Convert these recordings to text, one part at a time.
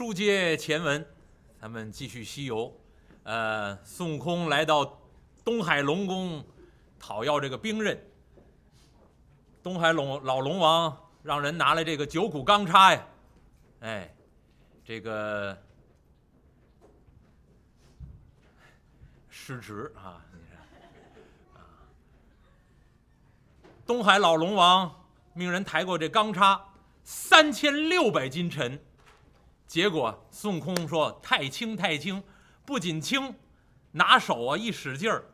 书接前文，咱们继续西游。呃，孙悟空来到东海龙宫，讨要这个兵刃。东海龙老龙王让人拿来这个九股钢叉呀，哎，这个失职啊！你看啊，东海老龙王命人抬过这钢叉，三千六百斤沉。结果孙悟空说：“太轻太轻，不仅轻，拿手啊一使劲儿，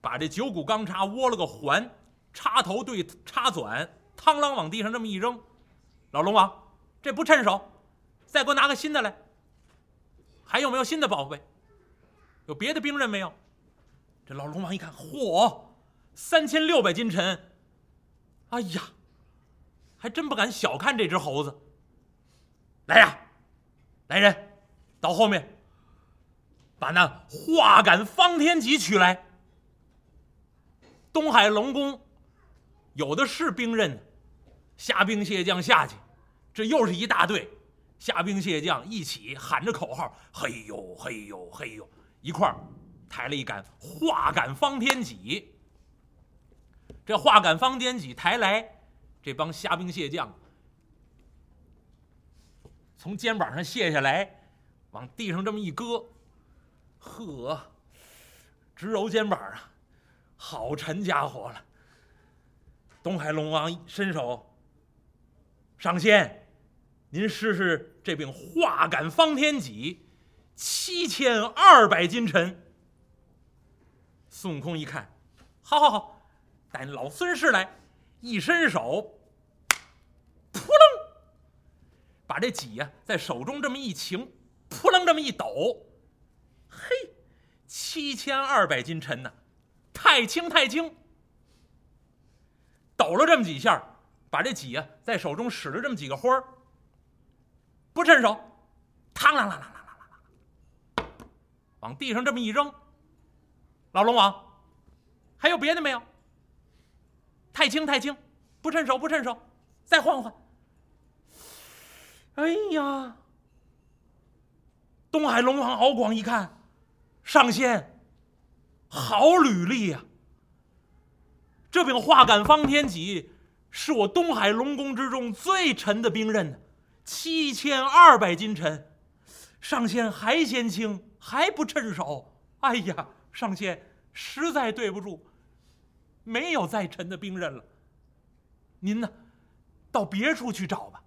把这九股钢叉窝了个环，插头对插转，嘡啷往地上这么一扔。老龙王，这不趁手，再给我拿个新的来。还有没有新的宝贝？有别的兵刃没有？”这老龙王一看，嚯，三千六百斤沉，哎呀，还真不敢小看这只猴子。来呀！来人，到后面，把那化感方天戟取来。东海龙宫有的是兵刃，虾兵蟹将下去，这又是一大队虾兵蟹将一起喊着口号：“嘿呦嘿呦嘿呦！”一块儿抬了一杆化感方天戟。这化感方天戟抬来，这帮虾兵蟹将。从肩膀上卸下来，往地上这么一搁，呵，直揉肩膀啊，好沉家伙了。东海龙王伸手，上仙，您试试这柄化感方天戟，七千二百斤沉。孙悟空一看，好好好，带老孙试来，一伸手。把这戟呀，在手中这么一擎，扑棱这么一抖，嘿，七千二百斤沉呐，太轻太轻。抖了这么几下，把这戟呀，在手中使了这么几个花儿，不趁手，嘡啷啷啷啷啷啷啷，往地上这么一扔。老龙王，还有别的没有？太轻太轻，不趁手不趁手，再换换。哎呀！东海龙王敖广一看，上仙，好履历呀！这柄化感方天戟是我东海龙宫之中最沉的兵刃，七千二百斤沉。上仙还嫌轻，还不趁手。哎呀，上仙实在对不住，没有再沉的兵刃了。您呢，到别处去找吧。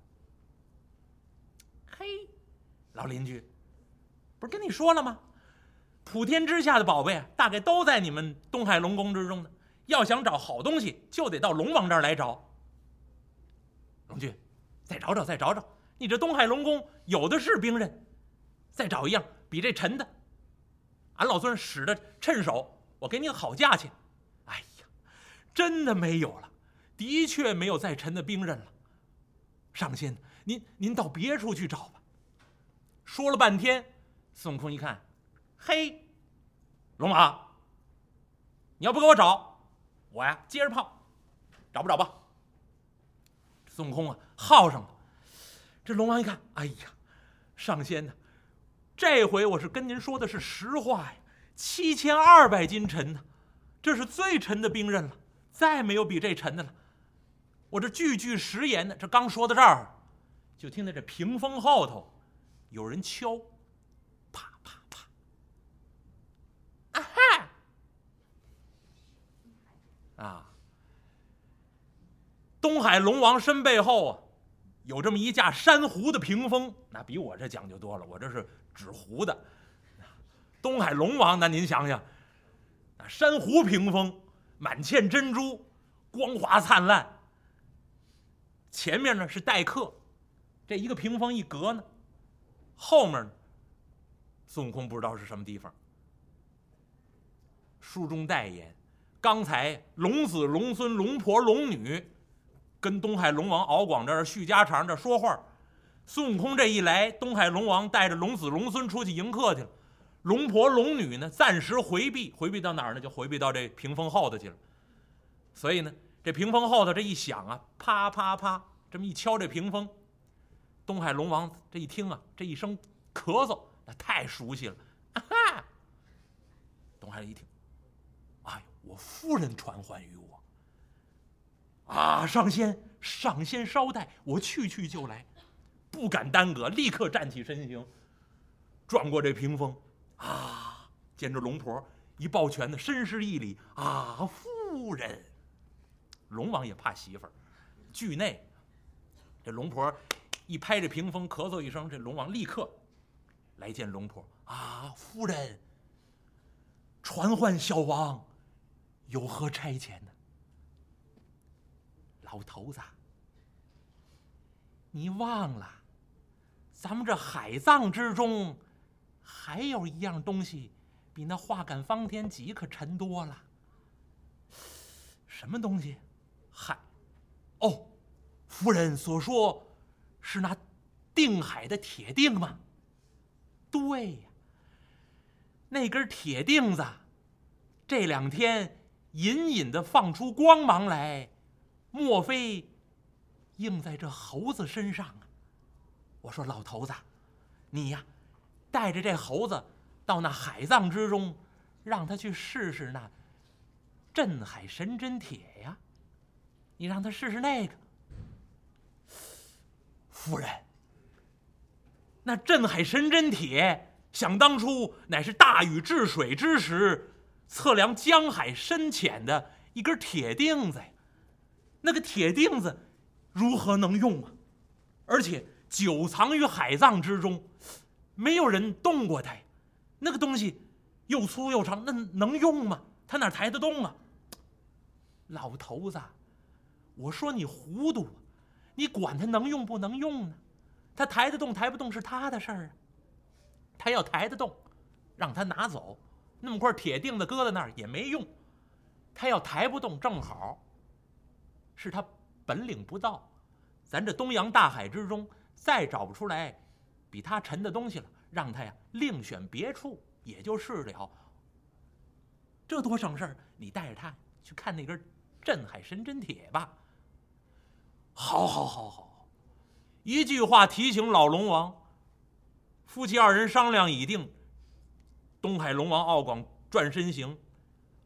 老邻居，不是跟你说了吗？普天之下的宝贝，大概都在你们东海龙宫之中呢。要想找好东西，就得到龙王这儿来找。龙君，再找找，再找找。你这东海龙宫有的是兵刃，再找一样比这沉的。俺老孙使的趁手，我给你个好价钱。哎呀，真的没有了，的确没有再沉的兵刃了。上仙，您您到别处去找吧。说了半天，孙悟空一看，嘿，龙王，你要不给我找，我呀接着泡，找不找吧？孙悟空啊，耗上了。这龙王一看，哎呀，上仙呐，这回我是跟您说的是实话呀，七千二百斤沉呢，这是最沉的兵刃了，再没有比这沉的了。我这句句实言呢，这刚说到这儿，就听到这屏风后头。有人敲，啪啪啪！啊哈！啊，东海龙王身背后啊，有这么一架珊瑚的屏风，那比我这讲究多了。我这是纸糊的。东海龙王，那您想想，那珊瑚屏风，满嵌珍珠，光华灿烂。前面呢是待客，这一个屏风一隔呢。后面，孙悟空不知道是什么地方。书中代言，刚才龙子、龙孙、龙婆、龙女，跟东海龙王敖广这儿叙家常这说话。孙悟空这一来，东海龙王带着龙子、龙孙出去迎客去了。龙婆、龙女呢，暂时回避，回避到哪儿呢？就回避到这屏风后头去了。所以呢，这屏风后头这一响啊，啪啪啪，这么一敲这屏风。东海龙王这一听啊，这一声咳嗽，那太熟悉了。啊哈！东海一听，哎，我夫人传唤于我。啊，上仙，上仙稍待，我去去就来，不敢耽搁，立刻站起身形，转过这屏风，啊，见着龙婆一抱拳的，深施一礼。啊，夫人。龙王也怕媳妇儿，惧内。这龙婆一拍这屏风，咳嗽一声，这龙王立刻来见龙婆。啊，夫人，传唤小王，有何差遣呢？老头子，你忘了，咱们这海葬之中，还有一样东西，比那化感方天戟可沉多了。什么东西？海？哦。夫人所说，是那定海的铁锭吗？对呀，那根铁锭子，这两天隐隐的放出光芒来，莫非映在这猴子身上啊？我说老头子，你呀，带着这猴子到那海葬之中，让他去试试那镇海神针铁呀，你让他试试那个。夫人，那镇海神针铁，想当初乃是大禹治水之时测量江海深浅的一根铁钉子呀。那个铁钉子如何能用啊？而且久藏于海葬之中，没有人动过它呀。那个东西又粗又长，那能用吗？它哪抬得动啊？老头子，我说你糊涂。你管他能用不能用呢？他抬得动抬不动是他的事儿啊。他要抬得动，让他拿走。那么块铁钉子搁在那儿也没用。他要抬不动，正好是他本领不到。咱这东洋大海之中再找不出来比他沉的东西了，让他呀另选别处也就是了。这多省事儿！你带着他去看那根镇海神针铁吧。好，好，好，好！一句话提醒老龙王。夫妻二人商量已定。东海龙王敖广转身行，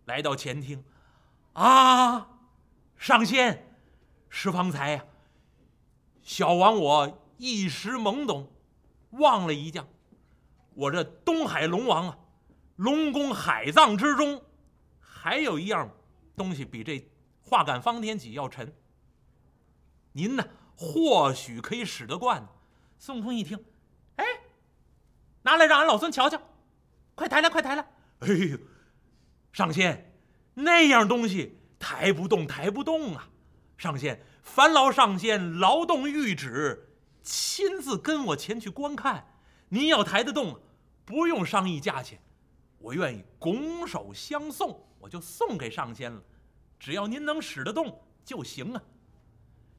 来到前厅。啊，上仙，是方才呀，小王我一时懵懂，忘了一将。我这东海龙王啊，龙宫海葬之中，还有一样东西比这化感方天戟要沉。您呢？或许可以使得惯。孙悟空一听，哎，拿来让俺老孙瞧瞧，快抬来，快抬来！哎呦，上仙，那样东西抬不动，抬不动啊！上仙，烦劳上仙劳动谕旨，亲自跟我前去观看。您要抬得动，不用商议价钱，我愿意拱手相送，我就送给上仙了。只要您能使得动就行啊。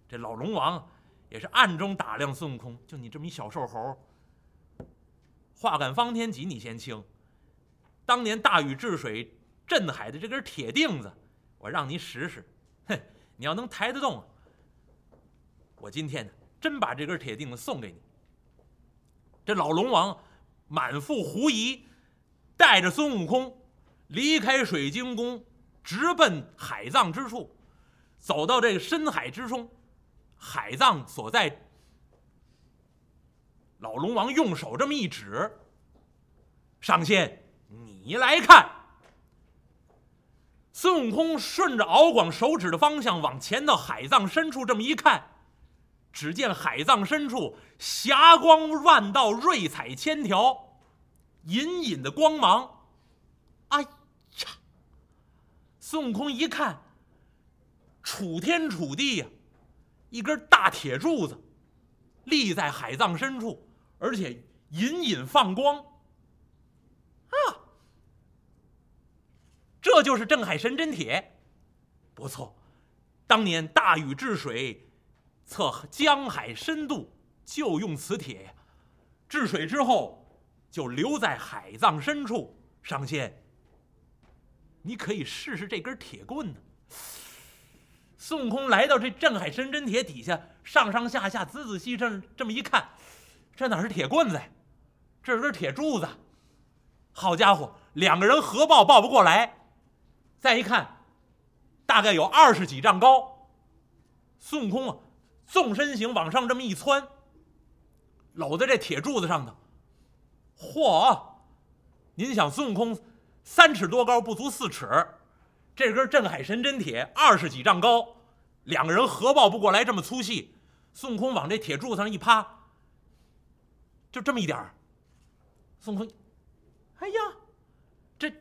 这老龙王也是暗中打量孙悟空，就你这么一小瘦猴，化感方天戟你嫌轻，当年大禹治水镇海的这根铁钉子，我让你使使，哼，你要能抬得动，我今天呢真把这根铁钉子送给你。这老龙王满腹狐疑，带着孙悟空离开水晶宫，直奔海葬之处，走到这个深海之中。海葬所在，老龙王用手这么一指，上仙，你来看。孙悟空顺着敖广手指的方向往前到海葬深处，这么一看，只见海葬深处霞光万道，瑞彩千条，隐隐的光芒。哎呀！孙悟空一看，楚天楚地呀！一根大铁柱子立在海葬深处，而且隐隐放光。啊，这就是镇海神针铁，不错。当年大禹治水，测江海深度就用此铁。治水之后，就留在海葬深处。上仙，你可以试试这根铁棍呢。孙悟空来到这镇海神针铁底下，上上下下仔仔细细这么一看，这哪是铁棍子呀？这是根铁柱子。好家伙，两个人合抱抱不过来。再一看，大概有二十几丈高。孙悟空啊，纵身形往上这么一窜，搂在这铁柱子上头。嚯！您想，孙悟空三尺多高，不足四尺，这根镇海神针铁二十几丈高，两个人合抱不过来这么粗细。孙悟空往这铁柱子上一趴，就这么一点儿。孙悟空，哎呀，这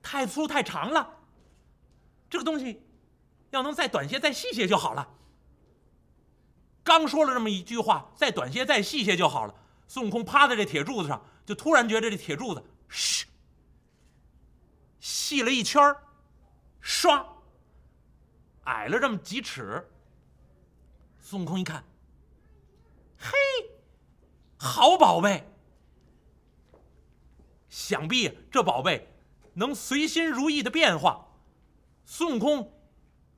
太粗太长了。这个东西要能再短些、再细些就好了。刚说了这么一句话，再短些、再细些就好了。孙悟空趴在这铁柱子上，就突然觉得这铁柱子，嘘，细了一圈儿，唰，矮了这么几尺。孙悟空一看，嘿，好宝贝！想必这宝贝能随心如意的变化。孙悟空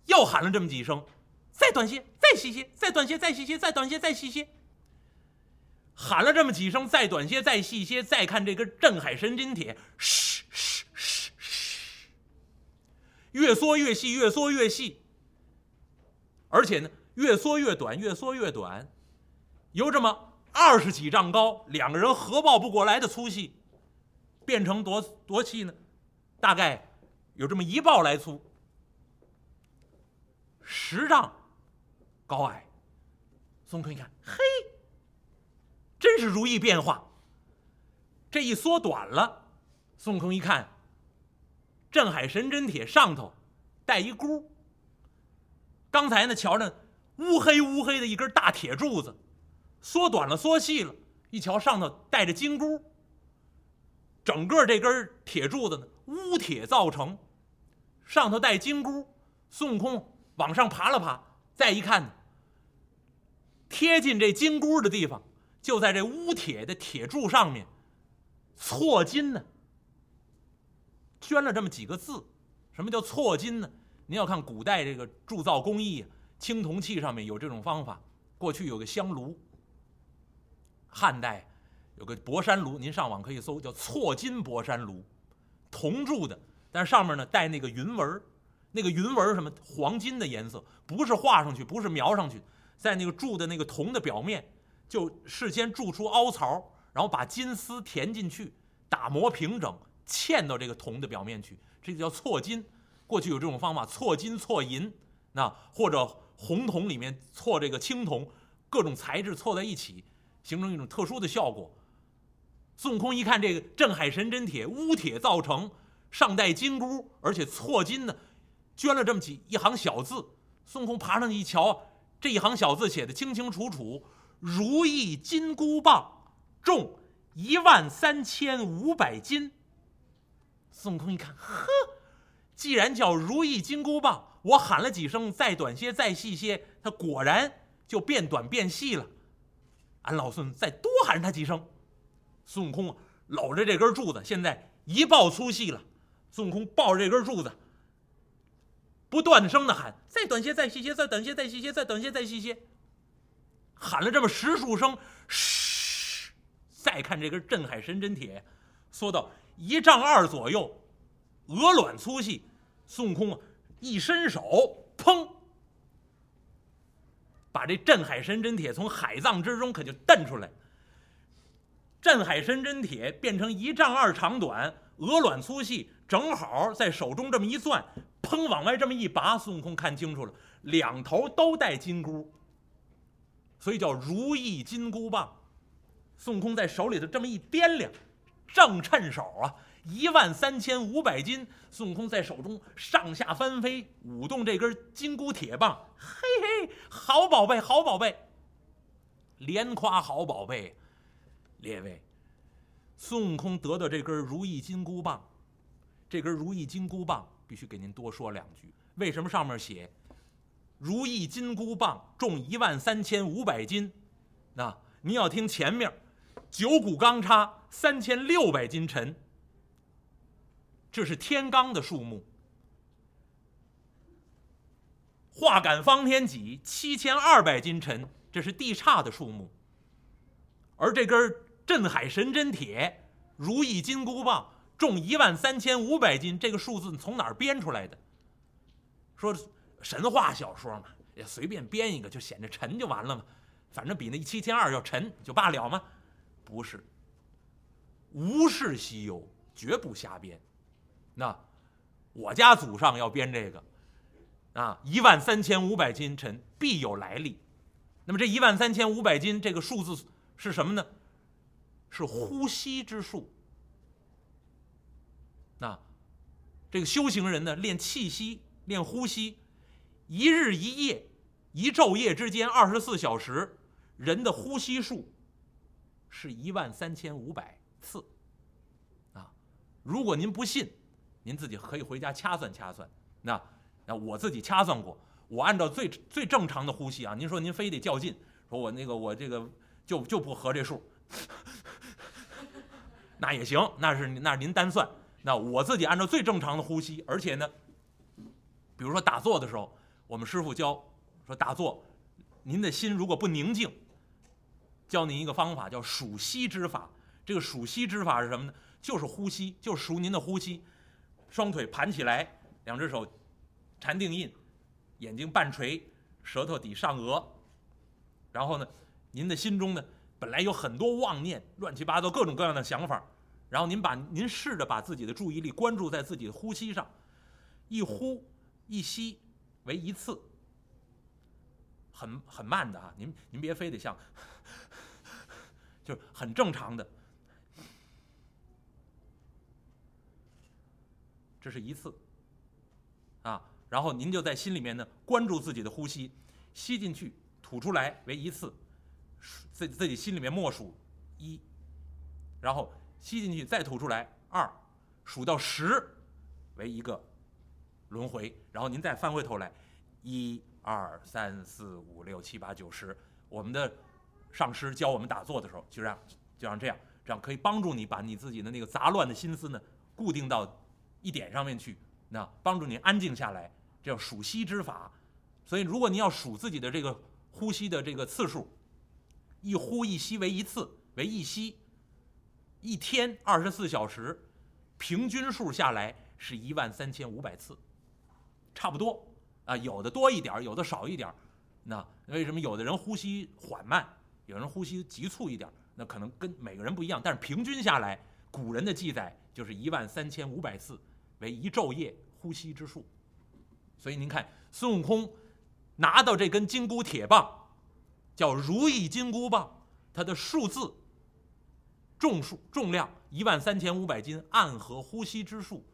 又喊了这么几声：“再短些，再细些，再短些，再细些，再短些，再细些。”喊了这么几声：“再短些，再细些。”再看这根镇海神针铁，嘘嘘嘘嘘，越缩越细，越缩越细，而且呢，越缩越短，越缩越短，由这么二十几丈高，两个人合抱不过来的粗细，变成多多细呢？大概有这么一抱来粗。十丈高矮，孙悟空一看，嘿，真是如意变化。这一缩短了，孙悟空一看，镇海神针铁上头带一箍。刚才呢，瞧着乌黑乌黑的一根大铁柱子，缩短了，缩细了，一瞧上头带着金箍。整个这根铁柱子呢，乌铁造成，上头带金箍。孙悟空。往上爬了爬，再一看，贴近这金箍的地方，就在这乌铁的铁柱上面，错金呢，捐了这么几个字。什么叫错金呢？您要看古代这个铸造工艺，青铜器上面有这种方法。过去有个香炉，汉代有个博山炉，您上网可以搜，叫错金博山炉，铜铸的，但是上面呢带那个云纹那个云纹什么黄金的颜色，不是画上去，不是描上去，在那个铸的那个铜的表面，就事先铸出凹槽，然后把金丝填进去，打磨平整，嵌到这个铜的表面去，这个叫错金。过去有这种方法，错金错银，那或者红铜里面错这个青铜，各种材质错在一起，形成一种特殊的效果。孙悟空一看这个镇海神针铁乌铁造成，上带金箍，而且错金呢。捐了这么几一行小字，孙悟空爬上去一瞧，这一行小字写的清清楚楚：“如意金箍棒，重一万三千五百斤。”孙悟空一看，呵，既然叫如意金箍棒，我喊了几声，再短些，再细些，它果然就变短变细了。俺老孙再多喊他几声，孙悟空搂着这根柱子，现在一抱粗细了。孙悟空抱着这根柱子。不断声的喊：“再短些，再细些，再短些，再细些，再短些，再细些。”喊了这么十数声，嘘！再看这根镇海神针铁，缩到一丈二左右，鹅卵粗细。孙悟空啊，一伸手，砰，把这镇海神针铁从海藏之中可就蹬出来。镇海神针铁变成一丈二长短，鹅卵粗细，正好在手中这么一攥。砰！往外这么一拔，孙悟空看清楚了，两头都带金箍，所以叫如意金箍棒。孙悟空在手里头这么一掂量，正趁手啊，一万三千五百斤。孙悟空在手中上下翻飞，舞动这根金箍铁棒，嘿嘿，好宝贝，好宝贝，连夸好宝贝。列位，孙悟空得到这根如意金箍棒，这根如意金箍棒。必须给您多说两句。为什么上面写“如意金箍棒重一万三千五百斤”？那您要听前面“九股钢叉三千六百斤沉”，这是天罡的数目。化感方天戟七千二百斤沉，这是地差的数目。而这根镇海神针铁如意金箍棒重一万三千五百斤，这个数字从哪儿编出来的？说神话小说嘛，也随便编一个，就显着沉就完了嘛，反正比那七千二要沉就罢了嘛。不是，无事西游，绝不瞎编。那我家祖上要编这个。啊，一万三千五百斤沉必有来历。那么这一万三千五百斤这个数字是什么呢？是呼吸之数。那这个修行人呢，练气息，练呼吸，一日一夜，一昼夜之间二十四小时，人的呼吸数是一万三千五百次。啊，如果您不信，您自己可以回家掐算掐算。那。那我自己掐算过，我按照最最正常的呼吸啊，您说您非得较劲，说我那个我这个就就不合这数，那也行，那是那是您单算。那我自己按照最正常的呼吸，而且呢，比如说打坐的时候，我们师傅教说打坐，您的心如果不宁静，教您一个方法叫数息之法。这个数息之法是什么呢？就是呼吸，就是数您的呼吸，双腿盘起来，两只手。禅定印，眼睛半垂，舌头抵上颚，然后呢，您的心中呢本来有很多妄念，乱七八糟各种各样的想法，然后您把您试着把自己的注意力关注在自己的呼吸上，一呼一吸为一次，很很慢的啊，您您别非得像，就是很正常的，这是一次，啊。然后您就在心里面呢关注自己的呼吸，吸进去吐出来为一次，自自己心里面默数一，然后吸进去再吐出来二，数到十为一个轮回，然后您再翻回头来一二三四五六七八九十，我们的上师教我们打坐的时候就让就让这样，这样可以帮助你把你自己的那个杂乱的心思呢固定到一点上面去，那帮助你安静下来。这叫数息之法，所以如果你要数自己的这个呼吸的这个次数，一呼一吸为一次为一吸，一天二十四小时，平均数下来是一万三千五百次，差不多啊，有的多一点有的少一点那为什么有的人呼吸缓慢，有人呼吸急促一点那可能跟每个人不一样，但是平均下来，古人的记载就是一万三千五百次为一昼夜呼吸之数。所以您看，孙悟空拿到这根金箍铁棒，叫如意金箍棒，它的数字、重数、重量一万三千五百斤，暗合呼吸之数。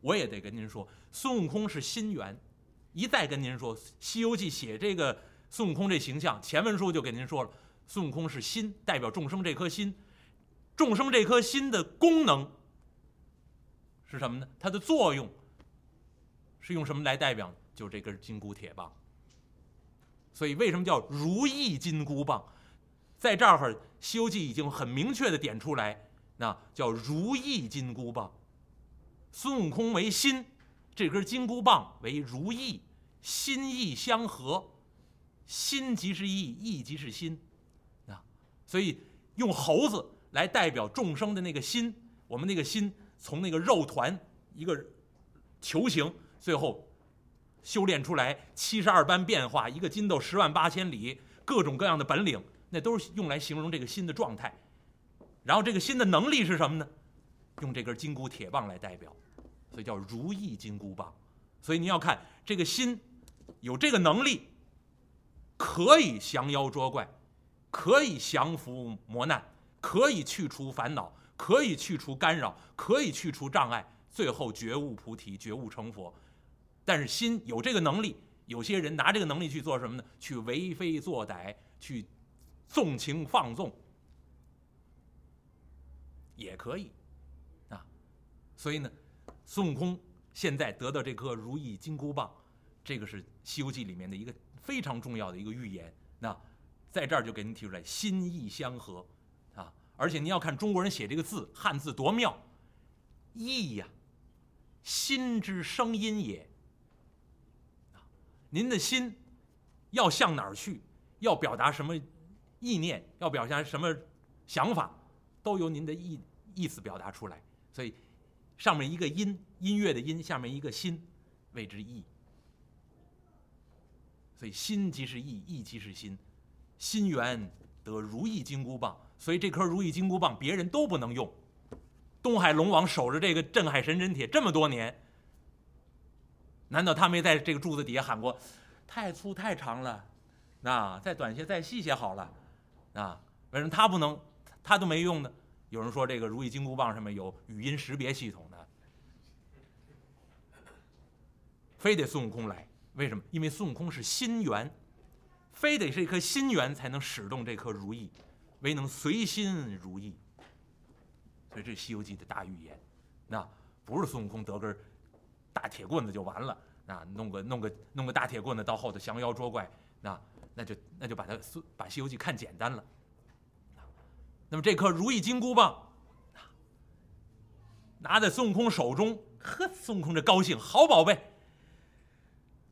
我也得跟您说，孙悟空是心猿。一再跟您说，《西游记》写这个孙悟空这形象，前文书就给您说了，孙悟空是心，代表众生这颗心。众生这颗心的功能是什么呢？它的作用是用什么来代表？就这根金箍铁棒，所以为什么叫如意金箍棒？在这儿，《西游记》已经很明确的点出来，那叫如意金箍棒。孙悟空为心，这根金箍棒为如意，心意相合，心即是意，意即是心，啊，所以用猴子来代表众生的那个心，我们那个心从那个肉团一个球形，最后。修炼出来七十二般变化，一个筋斗十万八千里，各种各样的本领，那都是用来形容这个心的状态。然后这个心的能力是什么呢？用这根金箍铁棒来代表，所以叫如意金箍棒。所以你要看这个心有这个能力，可以降妖捉怪，可以降服磨难，可以去除烦恼，可以去除干扰，可以去除障碍，最后觉悟菩提，觉悟成佛。但是心有这个能力，有些人拿这个能力去做什么呢？去为非作歹，去纵情放纵，也可以啊。所以呢，孙悟空现在得到这颗如意金箍棒，这个是《西游记》里面的一个非常重要的一个预言。那在这儿就给您提出来，心意相合！而且您要看中国人写这个字，汉字多妙，意呀，心之声音也。您的心要向哪儿去，要表达什么意念，要表达什么想法，都由您的意意思表达出来。所以，上面一个音，音乐的音，下面一个心，谓之意。所以，心即是意，意即是心，心源得如意金箍棒。所以，这颗如意金箍棒别人都不能用。东海龙王守着这个镇海神针铁这么多年，难道他没在这个柱子底下喊过：“太粗太长了，啊，再短些，再细些好了，啊？”为什么他不能，他都没用呢？有人说这个如意金箍棒上面有语音识别系统的，非得孙悟空来。为什么？因为孙悟空是心源，非得是一颗心源才能使动这颗如意，唯能随心如意。所以这《西游记》的大预言，那不是孙悟空得根大铁棍子就完了，啊，弄个弄个弄个大铁棍子到后头降妖捉怪，那那就那就把他把《西游记》看简单了。那么这颗如意金箍棒拿在孙悟空手中，呵，孙悟空这高兴，好宝贝。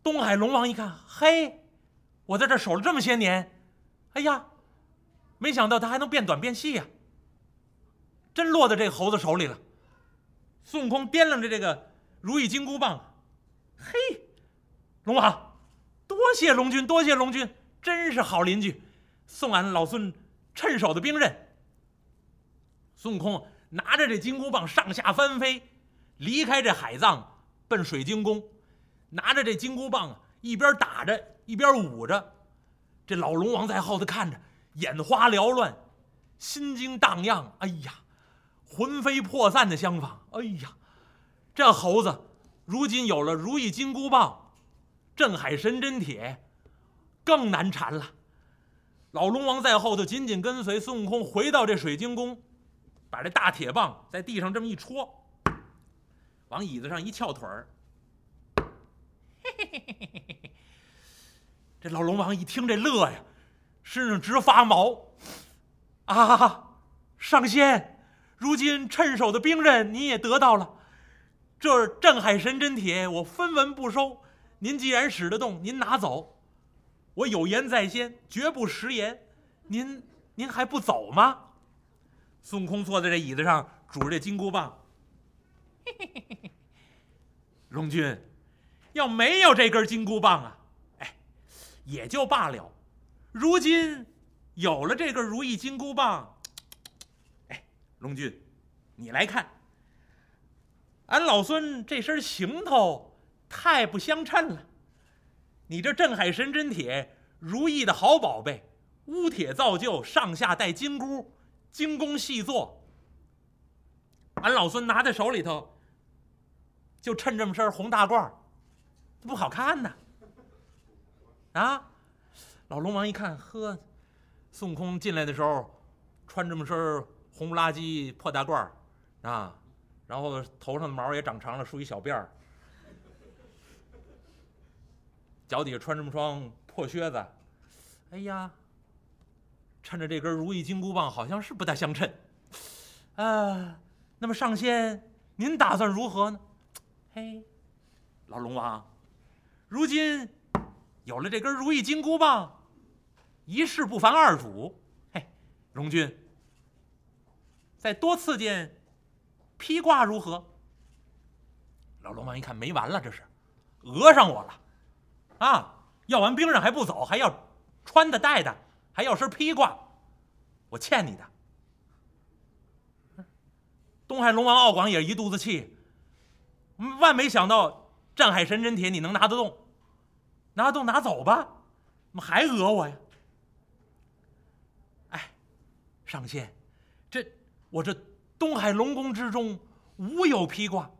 东海龙王一看，嘿，我在这守了这么些年，哎呀，没想到他还能变短变细呀！真落在这猴子手里了。孙悟空掂量着这个如意金箍棒，嘿，龙王，多谢龙君，多谢龙君，真是好邻居，送俺老孙趁手的兵刃。孙悟空拿着这金箍棒上下翻飞，离开这海藏，奔水晶宫。拿着这金箍棒啊，一边打着一边舞着，这老龙王在后头看着，眼花缭乱，心惊荡漾。哎呀，魂飞魄散的相仿。哎呀，这猴子如今有了如意金箍棒、镇海神针铁，更难缠了。老龙王在后头紧紧跟随孙悟空回到这水晶宫，把这大铁棒在地上这么一戳，往椅子上一翘腿儿。嘿嘿嘿嘿嘿嘿！这老龙王一听这乐呀，身上直发毛。啊，上仙，如今趁手的兵刃你也得到了，这镇海神针铁我分文不收。您既然使得动，您拿走。我有言在先，绝不食言。您您还不走吗？孙悟空坐在这椅子上，拄着这金箍棒。嘿嘿嘿嘿嘿！龙君。要没有这根金箍棒啊，哎，也就罢了。如今有了这根如意金箍棒，哎，龙君，你来看，俺老孙这身行头太不相称了。你这镇海神针铁，如意的好宝贝，乌铁造就，上下带金箍，精工细作。俺老孙拿在手里头，就衬这么身红大褂。不好看呐！啊，老龙王一看，呵，孙悟空进来的时候穿这么身红不拉几破大褂儿啊，然后头上的毛也长长了，梳一小辫儿，脚底下穿这么双破靴子，哎呀，趁着这根如意金箍棒，好像是不大相称。啊，那么上仙，您打算如何呢？嘿，老龙王。如今有了这根如意金箍棒，一事不烦二主。嘿，荣军，再多赐件披挂如何？老龙王一看没完了，这是讹上我了啊！要完兵刃还不走，还要穿的戴的，还要身披挂，我欠你的。东海龙王敖广也一肚子气，万没想到。战海神针铁你能拿得动？拿得动拿走吧，怎么还讹我呀？哎，上仙，这我这东海龙宫之中无有披挂，